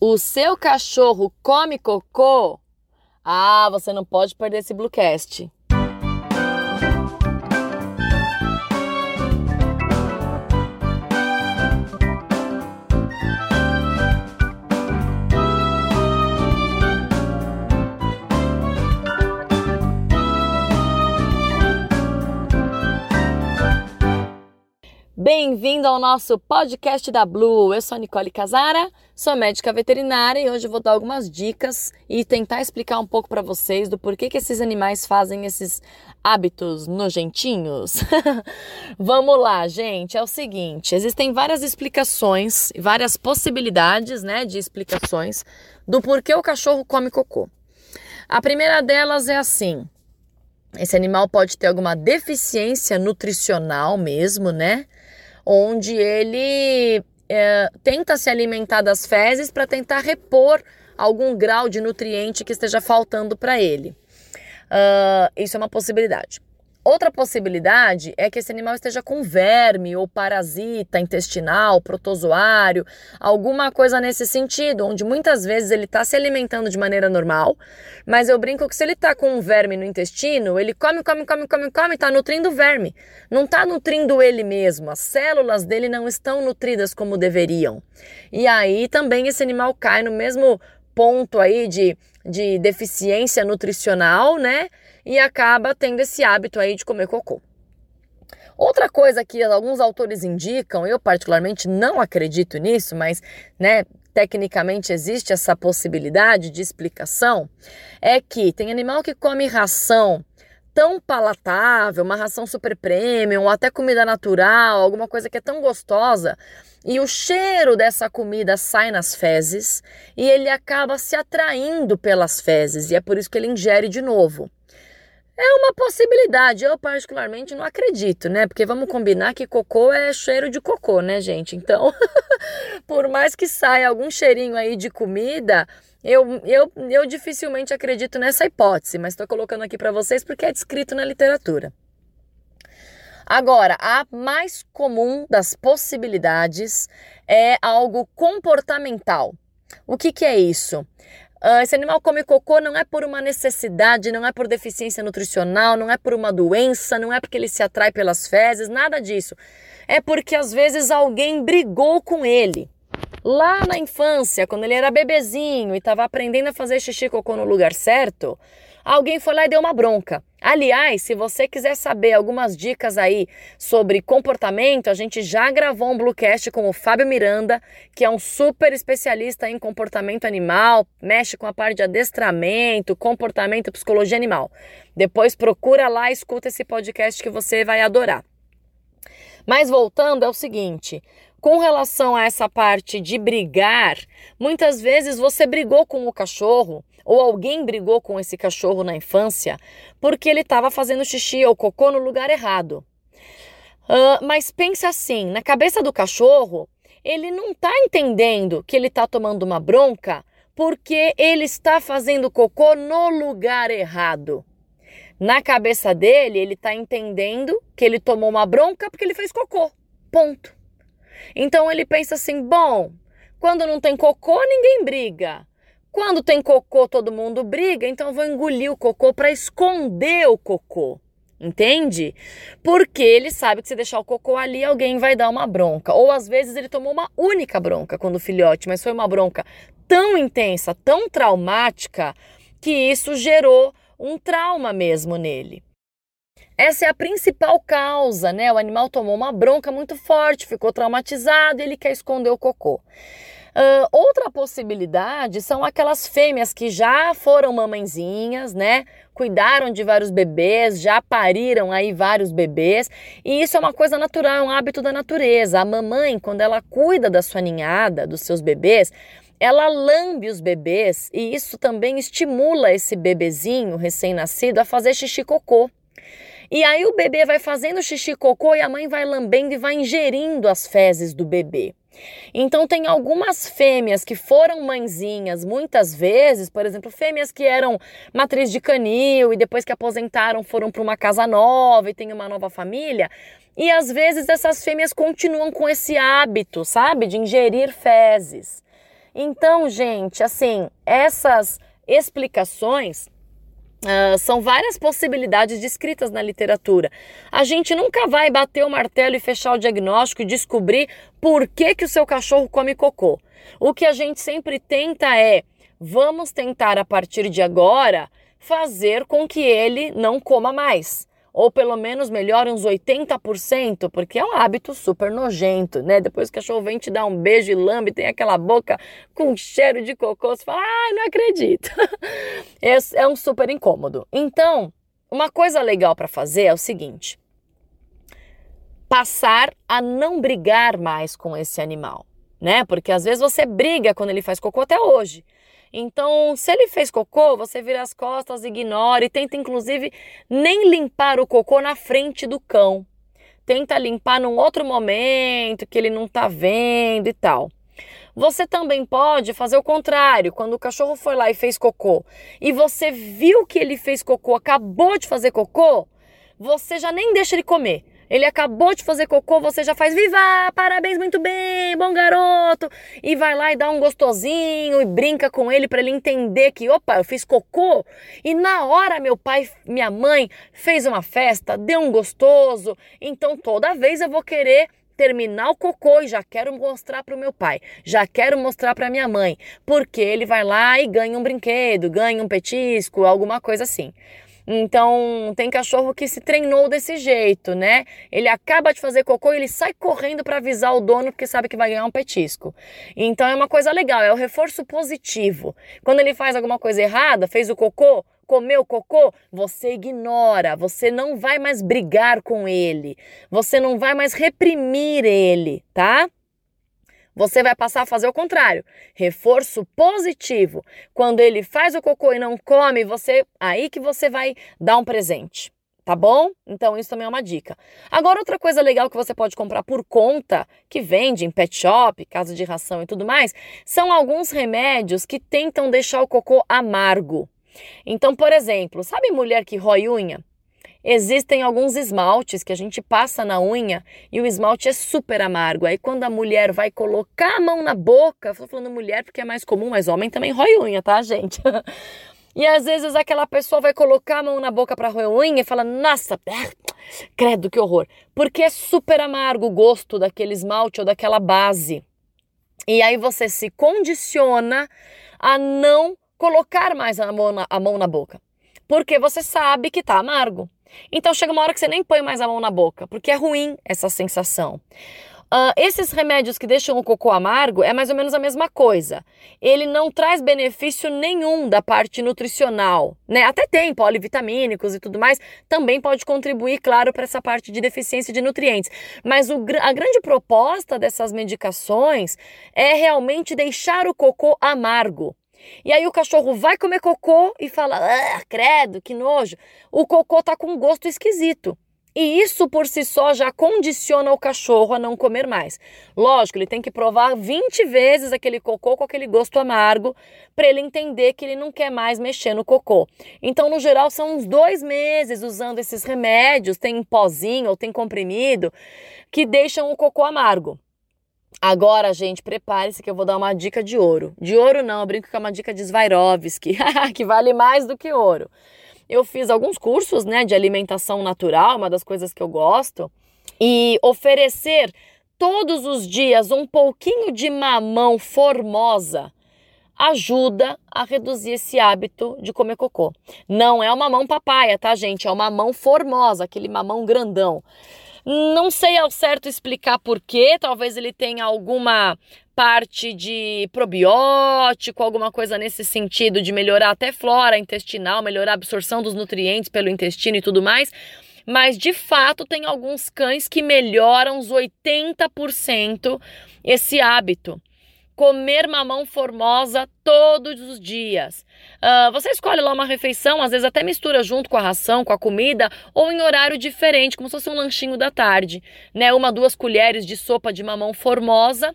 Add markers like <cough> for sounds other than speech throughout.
O seu cachorro come cocô? Ah, você não pode perder esse Bluecast. Bem-vindo ao nosso podcast da Blue. Eu sou a Nicole Casara, sou médica veterinária e hoje vou dar algumas dicas e tentar explicar um pouco para vocês do porquê que esses animais fazem esses hábitos nojentinhos. <laughs> Vamos lá, gente. É o seguinte, existem várias explicações, várias possibilidades, né, de explicações do porquê o cachorro come cocô. A primeira delas é assim: esse animal pode ter alguma deficiência nutricional mesmo, né? Onde ele é, tenta se alimentar das fezes para tentar repor algum grau de nutriente que esteja faltando para ele. Uh, isso é uma possibilidade. Outra possibilidade é que esse animal esteja com verme ou parasita intestinal, protozoário, alguma coisa nesse sentido, onde muitas vezes ele está se alimentando de maneira normal, mas eu brinco que se ele está com um verme no intestino, ele come, come, come, come, come, está nutrindo o verme, não está nutrindo ele mesmo, as células dele não estão nutridas como deveriam. E aí também esse animal cai no mesmo ponto aí de, de deficiência nutricional, né? E acaba tendo esse hábito aí de comer cocô. Outra coisa que alguns autores indicam, eu particularmente não acredito nisso, mas né, tecnicamente existe essa possibilidade de explicação, é que tem animal que come ração tão palatável, uma ração super premium, ou até comida natural, alguma coisa que é tão gostosa, e o cheiro dessa comida sai nas fezes e ele acaba se atraindo pelas fezes, e é por isso que ele ingere de novo. É uma possibilidade, eu particularmente não acredito, né? Porque vamos combinar que cocô é cheiro de cocô, né, gente? Então, <laughs> por mais que saia algum cheirinho aí de comida, eu, eu, eu dificilmente acredito nessa hipótese, mas estou colocando aqui para vocês porque é descrito na literatura. Agora, a mais comum das possibilidades é algo comportamental. O que, que é isso? Uh, esse animal come cocô não é por uma necessidade, não é por deficiência nutricional, não é por uma doença, não é porque ele se atrai pelas fezes, nada disso. É porque às vezes alguém brigou com ele. Lá na infância, quando ele era bebezinho e estava aprendendo a fazer xixi e cocô no lugar certo, alguém foi lá e deu uma bronca. Aliás, se você quiser saber algumas dicas aí sobre comportamento, a gente já gravou um Bluecast com o Fábio Miranda, que é um super especialista em comportamento animal, mexe com a parte de adestramento, comportamento, psicologia animal. Depois procura lá, escuta esse podcast que você vai adorar. Mas voltando é o seguinte, com relação a essa parte de brigar, muitas vezes você brigou com o cachorro ou alguém brigou com esse cachorro na infância porque ele estava fazendo xixi ou cocô no lugar errado. Uh, mas pensa assim, na cabeça do cachorro, ele não está entendendo que ele está tomando uma bronca porque ele está fazendo cocô no lugar errado. Na cabeça dele, ele está entendendo que ele tomou uma bronca porque ele fez cocô. Ponto. Então ele pensa assim: bom, quando não tem cocô, ninguém briga. Quando tem cocô, todo mundo briga, então eu vou engolir o cocô para esconder o cocô. Entende? Porque ele sabe que se deixar o cocô ali, alguém vai dar uma bronca. Ou às vezes ele tomou uma única bronca quando filhote, mas foi uma bronca tão intensa, tão traumática, que isso gerou um trauma mesmo nele. Essa é a principal causa, né? O animal tomou uma bronca muito forte, ficou traumatizado e ele quer esconder o cocô. Uh, outra possibilidade são aquelas fêmeas que já foram mamãezinhas, né? Cuidaram de vários bebês, já pariram aí vários bebês, e isso é uma coisa natural, um hábito da natureza. A mamãe, quando ela cuida da sua ninhada, dos seus bebês, ela lambe os bebês e isso também estimula esse bebezinho recém-nascido a fazer xixi cocô. E aí o bebê vai fazendo xixi cocô e a mãe vai lambendo e vai ingerindo as fezes do bebê. Então tem algumas fêmeas que foram mãezinhas muitas vezes, por exemplo, fêmeas que eram matriz de canil e depois que aposentaram foram para uma casa nova e tem uma nova família. E às vezes essas fêmeas continuam com esse hábito, sabe, de ingerir fezes. Então, gente, assim, essas explicações Uh, são várias possibilidades descritas na literatura. A gente nunca vai bater o martelo e fechar o diagnóstico e descobrir por que, que o seu cachorro come cocô. O que a gente sempre tenta é: vamos tentar a partir de agora fazer com que ele não coma mais ou pelo menos melhor uns 80%, porque é um hábito super nojento, né? Depois que vem te dar um beijo e lambe, tem aquela boca com cheiro de cocô, você fala, ai, não acredito. <laughs> é um super incômodo. Então, uma coisa legal para fazer é o seguinte: passar a não brigar mais com esse animal, né? Porque às vezes você briga quando ele faz cocô até hoje. Então, se ele fez cocô, você vira as costas, ignora e tenta inclusive nem limpar o cocô na frente do cão. Tenta limpar num outro momento que ele não está vendo e tal. Você também pode fazer o contrário. Quando o cachorro foi lá e fez cocô e você viu que ele fez cocô, acabou de fazer cocô, você já nem deixa ele comer. Ele acabou de fazer cocô, você já faz viva, parabéns, muito bem, bom garoto. E vai lá e dá um gostosinho e brinca com ele para ele entender que, opa, eu fiz cocô. E na hora meu pai, minha mãe fez uma festa, deu um gostoso. Então toda vez eu vou querer terminar o cocô e já quero mostrar para o meu pai, já quero mostrar para minha mãe, porque ele vai lá e ganha um brinquedo, ganha um petisco, alguma coisa assim. Então, tem cachorro que se treinou desse jeito, né? Ele acaba de fazer cocô e ele sai correndo para avisar o dono porque sabe que vai ganhar um petisco. Então, é uma coisa legal, é o reforço positivo. Quando ele faz alguma coisa errada, fez o cocô, comeu cocô, você ignora, você não vai mais brigar com ele, você não vai mais reprimir ele, tá? Você vai passar a fazer o contrário. Reforço positivo. Quando ele faz o cocô e não come, você aí que você vai dar um presente. Tá bom? Então isso também é uma dica. Agora outra coisa legal que você pode comprar por conta, que vende em pet shop, casa de ração e tudo mais, são alguns remédios que tentam deixar o cocô amargo. Então, por exemplo, sabe mulher que rói unha? Existem alguns esmaltes que a gente passa na unha e o esmalte é super amargo. Aí quando a mulher vai colocar a mão na boca, estou falando mulher porque é mais comum, mas homem também rói unha, tá, gente? <laughs> E às vezes aquela pessoa vai colocar a mão na boca para roer unha e fala: Nossa, credo que horror. Porque é super amargo o gosto daquele esmalte ou daquela base. E aí você se condiciona a não colocar mais a mão na, a mão na boca. Porque você sabe que tá amargo. Então chega uma hora que você nem põe mais a mão na boca, porque é ruim essa sensação. Uh, esses remédios que deixam o cocô amargo é mais ou menos a mesma coisa. Ele não traz benefício nenhum da parte nutricional, né? Até tem polivitamínicos e tudo mais, também pode contribuir, claro, para essa parte de deficiência de nutrientes. Mas o, a grande proposta dessas medicações é realmente deixar o cocô amargo. E aí o cachorro vai comer cocô e fala: ah, credo, que nojo. O cocô tá com um gosto esquisito. E isso por si só já condiciona o cachorro a não comer mais. Lógico, ele tem que provar 20 vezes aquele cocô com aquele gosto amargo para ele entender que ele não quer mais mexer no cocô. Então, no geral, são uns dois meses usando esses remédios, tem pozinho ou tem comprimido, que deixam o cocô amargo. Agora, gente, prepare-se que eu vou dar uma dica de ouro. De ouro não, eu brinco que é uma dica de Swarovski, <laughs> que vale mais do que ouro. Eu fiz alguns cursos, né, de alimentação natural, uma das coisas que eu gosto, e oferecer todos os dias um pouquinho de mamão formosa ajuda a reduzir esse hábito de comer cocô. Não é o mamão papaya, tá, gente? É o mamão formosa, aquele mamão grandão. Não sei ao certo explicar porquê, talvez ele tenha alguma parte de probiótico, alguma coisa nesse sentido de melhorar até flora intestinal, melhorar a absorção dos nutrientes pelo intestino e tudo mais. Mas de fato tem alguns cães que melhoram os 80% esse hábito comer mamão formosa todos os dias. Uh, você escolhe lá uma refeição, às vezes até mistura junto com a ração, com a comida, ou em horário diferente, como se fosse um lanchinho da tarde, né? Uma, duas colheres de sopa de mamão formosa.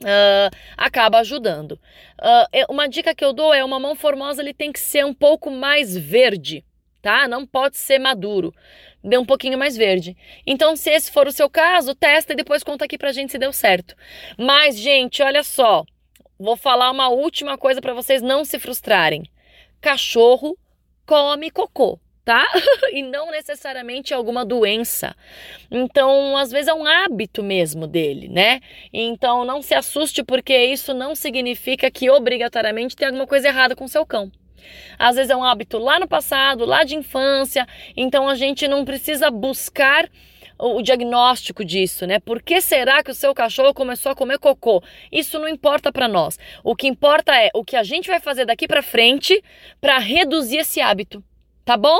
Uh, acaba ajudando. Uh, uma dica que eu dou é o mamão formosa ele tem que ser um pouco mais verde, tá? Não pode ser maduro dê um pouquinho mais verde. Então, se esse for o seu caso, testa e depois conta aqui pra gente se deu certo. Mas, gente, olha só. vou falar uma última coisa para vocês não se frustrarem. Cachorro come cocô tá? <laughs> e não necessariamente alguma doença. Então, às vezes é um hábito mesmo dele, né? Então, não se assuste porque isso não significa que obrigatoriamente tem alguma coisa errada com seu cão. Às vezes é um hábito lá no passado, lá de infância, então a gente não precisa buscar o diagnóstico disso, né? Por que será que o seu cachorro começou a comer cocô? Isso não importa para nós. O que importa é o que a gente vai fazer daqui para frente para reduzir esse hábito, tá bom?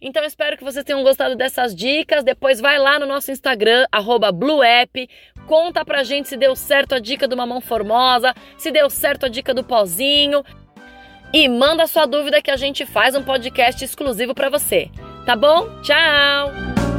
Então espero que vocês tenham gostado dessas dicas. Depois vai lá no nosso Instagram, BlueApp, conta pra gente se deu certo a dica do mamão formosa, se deu certo a dica do pozinho. E manda sua dúvida que a gente faz um podcast exclusivo para você. Tá bom? Tchau!